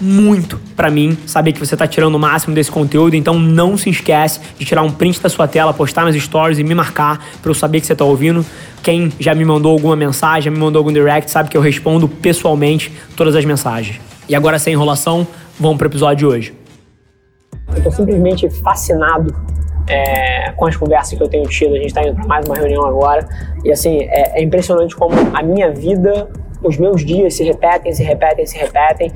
muito para mim saber que você está tirando o máximo desse conteúdo, então não se esquece de tirar um print da sua tela, postar nas stories e me marcar para eu saber que você está ouvindo. Quem já me mandou alguma mensagem, já me mandou algum direct, sabe que eu respondo pessoalmente todas as mensagens. E agora, sem enrolação, vamos para o episódio de hoje. Eu estou simplesmente fascinado é, com as conversas que eu tenho tido. A gente está indo para mais uma reunião agora. E assim, é, é impressionante como a minha vida os meus dias se repetem, se repetem, se repetem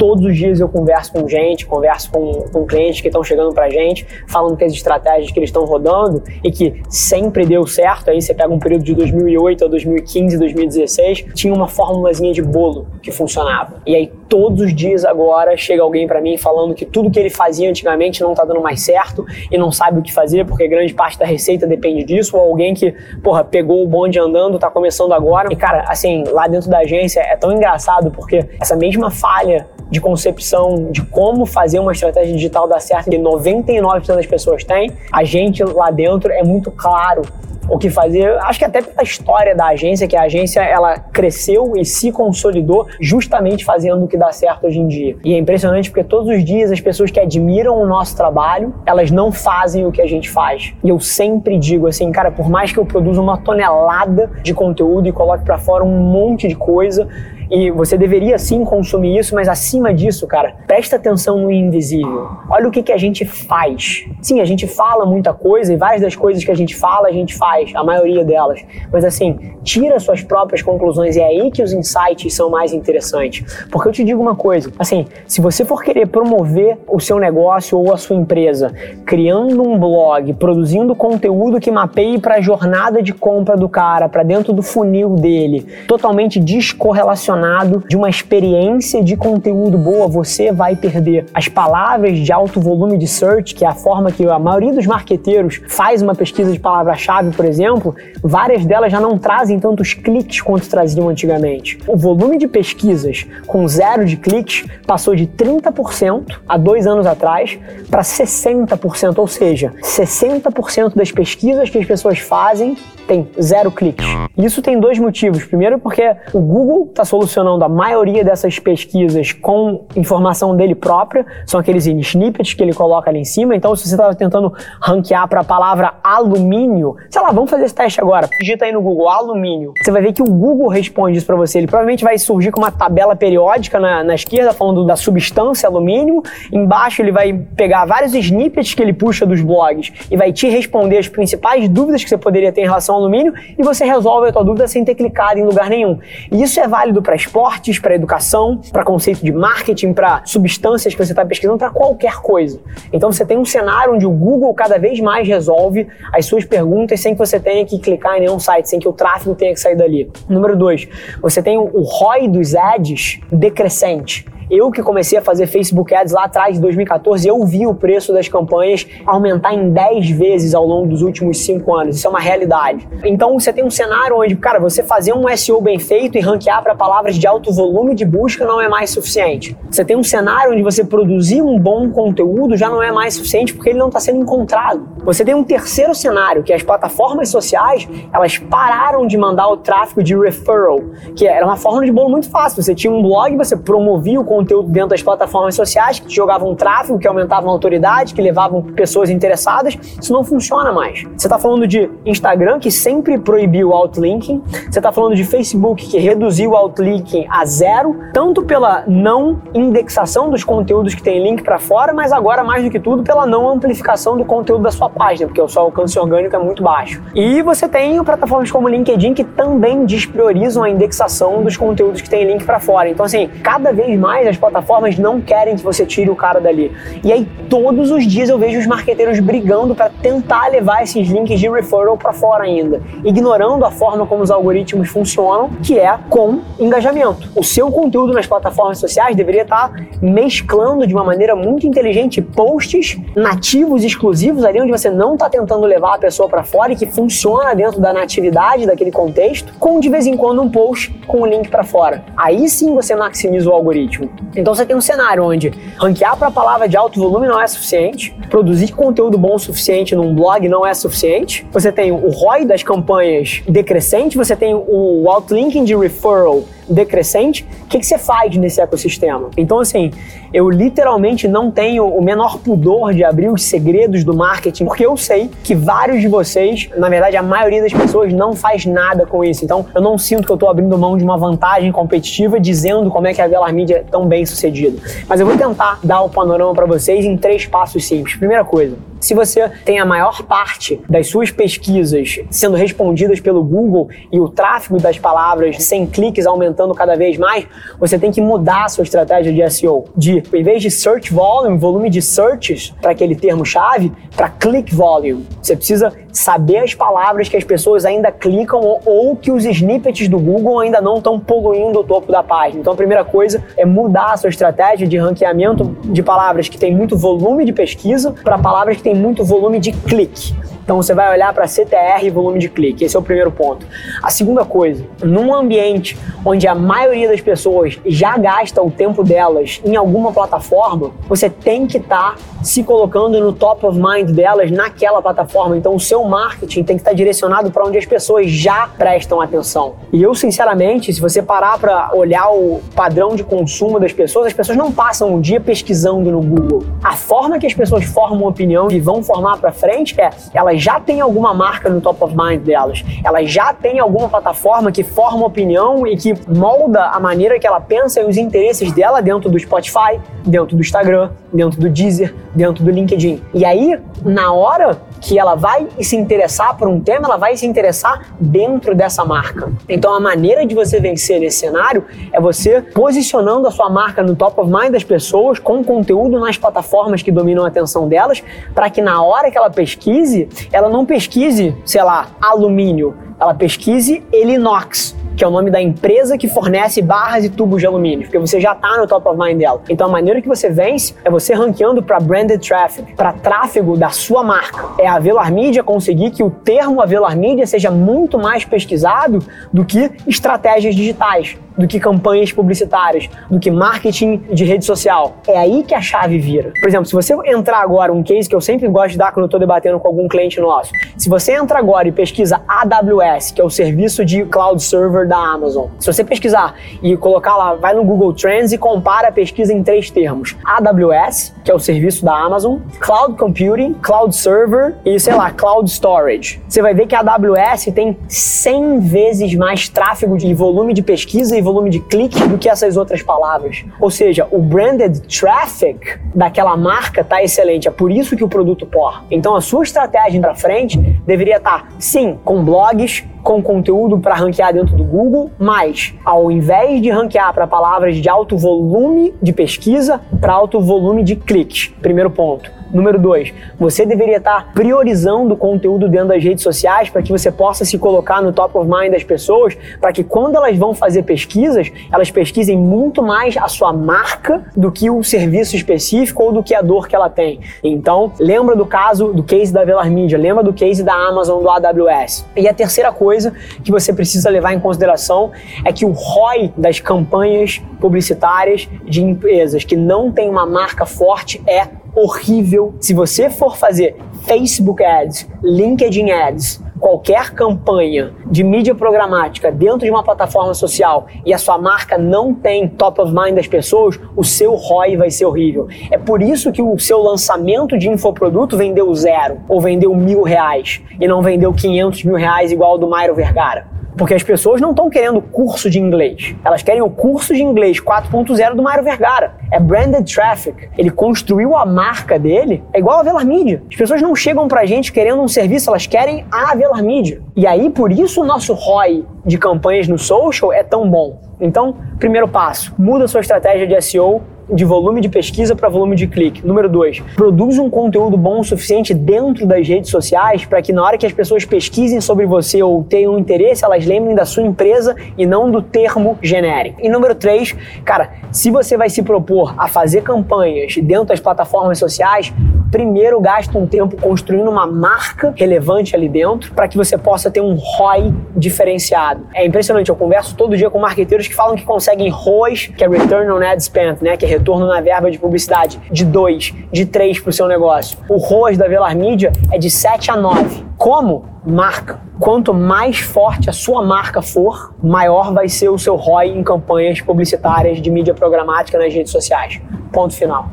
todos os dias eu converso com gente, converso com, com clientes que estão chegando pra gente, falando que as estratégias que eles estão rodando e que sempre deu certo. Aí você pega um período de 2008 a 2015, 2016, tinha uma fórmulazinha de bolo que funcionava. E aí todos os dias agora chega alguém para mim falando que tudo que ele fazia antigamente não tá dando mais certo e não sabe o que fazer porque grande parte da receita depende disso, ou alguém que, porra, pegou o bonde andando, tá começando agora. E cara, assim, lá dentro da agência é tão engraçado porque essa mesma falha de concepção de como fazer uma estratégia digital dar certo que 99% das pessoas têm, a gente lá dentro é muito claro o que fazer. Acho que até pela história da agência, que a agência ela cresceu e se consolidou justamente fazendo o que dá certo hoje em dia. E é impressionante porque todos os dias as pessoas que admiram o nosso trabalho, elas não fazem o que a gente faz. E eu sempre digo assim, cara, por mais que eu produza uma tonelada de conteúdo e coloque para fora um monte de coisa, e você deveria sim consumir isso, mas acima disso, cara, presta atenção no invisível. Olha o que, que a gente faz. Sim, a gente fala muita coisa e várias das coisas que a gente fala, a gente faz, a maioria delas. Mas assim, tira suas próprias conclusões e é aí que os insights são mais interessantes. Porque eu te digo uma coisa, assim, se você for querer promover o seu negócio ou a sua empresa, criando um blog, produzindo conteúdo que mapeie para a jornada de compra do cara, para dentro do funil dele, totalmente descorrelacionado de uma experiência de conteúdo boa, você vai perder. As palavras de alto volume de search, que é a forma que a maioria dos marqueteiros faz uma pesquisa de palavra-chave, por exemplo, várias delas já não trazem tantos cliques quanto traziam antigamente. O volume de pesquisas com zero de cliques passou de 30% há dois anos atrás para 60%, ou seja, 60% das pesquisas que as pessoas fazem tem zero cliques. Isso tem dois motivos. Primeiro, porque o Google está solucionando a maioria dessas pesquisas com informação dele própria, são aqueles snippets que ele coloca ali em cima. Então, se você estava tentando ranquear para a palavra alumínio, sei lá, vamos fazer esse teste agora. Digita aí no Google alumínio. Você vai ver que o Google responde isso para você. Ele provavelmente vai surgir com uma tabela periódica na, na esquerda falando da substância alumínio. Embaixo ele vai pegar vários snippets que ele puxa dos blogs e vai te responder as principais dúvidas que você poderia ter em relação ao alumínio e você resolve a tua dúvida sem ter clicado em lugar nenhum. E isso é válido para esportes, para educação, para conceito de marketing, para substâncias que você está pesquisando, para qualquer coisa. Então você tem um cenário onde o Google cada vez mais resolve as suas perguntas sem que você tenha que clicar em nenhum site, sem que o tráfego tenha que sair dali. Número dois, você tem o ROI dos ads decrescente. Eu que comecei a fazer Facebook Ads lá atrás, em 2014, eu vi o preço das campanhas aumentar em 10 vezes ao longo dos últimos 5 anos. Isso é uma realidade. Então você tem um cenário onde, cara, você fazer um SEO bem feito e ranquear para palavras de alto volume de busca não é mais suficiente. Você tem um cenário onde você produzir um bom conteúdo já não é mais suficiente porque ele não está sendo encontrado. Você tem um terceiro cenário, que as plataformas sociais, elas pararam de mandar o tráfego de referral, que era uma forma de bolo muito fácil. Você tinha um blog, você promovia o conteúdo conteúdo dentro das plataformas sociais que jogavam tráfego, que aumentavam a autoridade, que levavam pessoas interessadas. Isso não funciona mais. Você está falando de Instagram, que sempre proibiu o outlinking. Você está falando de Facebook, que reduziu o outlinking a zero, tanto pela não indexação dos conteúdos que tem link para fora, mas agora, mais do que tudo, pela não amplificação do conteúdo da sua página, porque o seu alcance orgânico é muito baixo. E você tem plataformas como LinkedIn que também despriorizam a indexação dos conteúdos que tem link para fora. Então, assim, cada vez mais as plataformas não querem que você tire o cara dali. E aí, todos os dias eu vejo os marqueteiros brigando para tentar levar esses links de referral para fora ainda, ignorando a forma como os algoritmos funcionam, que é com engajamento. O seu conteúdo nas plataformas sociais deveria estar tá mesclando de uma maneira muito inteligente posts nativos exclusivos ali onde você não está tentando levar a pessoa para fora e que funciona dentro da natividade daquele contexto, com de vez em quando um post com o link para fora. Aí sim você maximiza o algoritmo. Então você tem um cenário onde ranquear para a palavra de alto volume não é suficiente, produzir conteúdo bom o suficiente num blog não é suficiente, você tem o ROI das campanhas decrescente, você tem o outlinking de referral decrescente, o que, que você faz nesse ecossistema? Então, assim, eu literalmente não tenho o menor pudor de abrir os segredos do marketing, porque eu sei que vários de vocês, na verdade, a maioria das pessoas não faz nada com isso. Então, eu não sinto que eu estou abrindo mão de uma vantagem competitiva dizendo como é que a Velar Media é tão bem sucedida. Mas eu vou tentar dar o panorama para vocês em três passos simples. Primeira coisa, se você tem a maior parte das suas pesquisas sendo respondidas pelo Google e o tráfego das palavras sem cliques aumentando cada vez mais, você tem que mudar a sua estratégia de SEO. De, em vez de search volume, volume de searches para aquele termo-chave, para click volume. Você precisa saber as palavras que as pessoas ainda clicam ou, ou que os snippets do Google ainda não estão poluindo o topo da página. Então a primeira coisa é mudar a sua estratégia de ranqueamento de palavras que tem muito volume de pesquisa para palavras que tem muito volume de clique. Então você vai olhar para CTR e volume de clique. Esse é o primeiro ponto. A segunda coisa, num ambiente onde a maioria das pessoas já gasta o tempo delas em alguma plataforma, você tem que estar tá se colocando no top of mind delas naquela plataforma. Então o seu marketing tem que estar tá direcionado para onde as pessoas já prestam atenção. E eu, sinceramente, se você parar para olhar o padrão de consumo das pessoas, as pessoas não passam um dia pesquisando no Google. A forma que as pessoas formam opinião e vão formar para frente é elas já têm alguma marca no top of mind delas, elas já têm alguma plataforma que forma opinião e que molda a maneira que ela pensa e os interesses dela dentro do Spotify, dentro do Instagram, dentro do Deezer, dentro do LinkedIn. E aí, na hora que ela vai se interessar por um tema, ela vai se interessar dentro dessa marca. Então a maneira de você vencer nesse cenário é você posicionando a sua marca no top of mind das pessoas com conteúdo nas plataformas que dominam a atenção delas, para que na hora que ela pesquise, ela não pesquise, sei lá, alumínio, ela pesquise Elinox que é o nome da empresa que fornece barras e tubos de alumínio, porque você já está no top of mind dela. Então a maneira que você vence é você ranqueando para branded traffic, para tráfego da sua marca. É a Velar Media conseguir que o termo Avelar Media seja muito mais pesquisado do que estratégias digitais do que campanhas publicitárias, do que marketing de rede social. É aí que a chave vira. Por exemplo, se você entrar agora, um case que eu sempre gosto de dar quando eu estou debatendo com algum cliente nosso, se você entra agora e pesquisa AWS, que é o serviço de cloud server da Amazon, se você pesquisar e colocar lá, vai no Google Trends e compara a pesquisa em três termos: AWS, que é o serviço da Amazon, Cloud Computing, Cloud Server e, sei lá, Cloud Storage. Você vai ver que a AWS tem 100 vezes mais tráfego e volume de pesquisa volume de clique do que essas outras palavras. Ou seja, o branded traffic daquela marca tá excelente. É por isso que o produto porra. Então a sua estratégia para frente deveria estar, tá, sim, com blogs, com conteúdo para ranquear dentro do Google, mas ao invés de ranquear para palavras de alto volume de pesquisa, para alto volume de cliques. Primeiro ponto. Número dois, você deveria estar priorizando o conteúdo dentro das redes sociais para que você possa se colocar no top of mind das pessoas, para que quando elas vão fazer pesquisas, elas pesquisem muito mais a sua marca do que o serviço específico ou do que a dor que ela tem. Então, lembra do caso do case da Velar Media, lembra do case da Amazon do AWS. E a terceira coisa que você precisa levar em consideração é que o ROI das campanhas publicitárias de empresas que não têm uma marca forte é horrível. Se você for fazer Facebook Ads, LinkedIn Ads, qualquer campanha de mídia programática dentro de uma plataforma social e a sua marca não tem top of mind das pessoas, o seu ROI vai ser horrível. É por isso que o seu lançamento de infoproduto vendeu zero ou vendeu mil reais e não vendeu 500 mil reais igual ao do Mairo Vergara. Porque as pessoas não estão querendo curso de inglês. Elas querem o curso de inglês 4.0 do Mário Vergara. É branded traffic. Ele construiu a marca dele. É igual a Velar Media. As pessoas não chegam pra gente querendo um serviço, elas querem a Velar Media. E aí, por isso, o nosso ROI de campanhas no social é tão bom. Então, primeiro passo, muda sua estratégia de SEO de volume de pesquisa para volume de clique. Número dois, produz um conteúdo bom o suficiente dentro das redes sociais para que na hora que as pessoas pesquisem sobre você ou tenham interesse, elas lembrem da sua empresa e não do termo genérico. E número três, cara, se você vai se propor a fazer campanhas dentro das plataformas sociais, primeiro gasta um tempo construindo uma marca relevante ali dentro para que você possa ter um ROI diferenciado. É impressionante, eu converso todo dia com marqueteiros que falam que conseguem ROIs, que é Return on Ad Spend, né, que é retorno na verba de publicidade, de 2, de 3 para o seu negócio. O ROIs da Velar Media é de 7 a 9. Como? Marca. Quanto mais forte a sua marca for, maior vai ser o seu ROI em campanhas publicitárias de mídia programática nas redes sociais. Ponto final.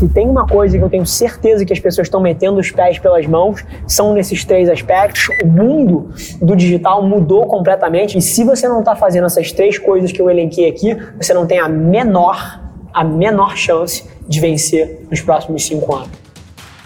Se tem uma coisa que eu tenho certeza que as pessoas estão metendo os pés pelas mãos, são nesses três aspectos. O mundo do digital mudou completamente e se você não está fazendo essas três coisas que eu elenquei aqui, você não tem a menor, a menor chance de vencer nos próximos cinco anos.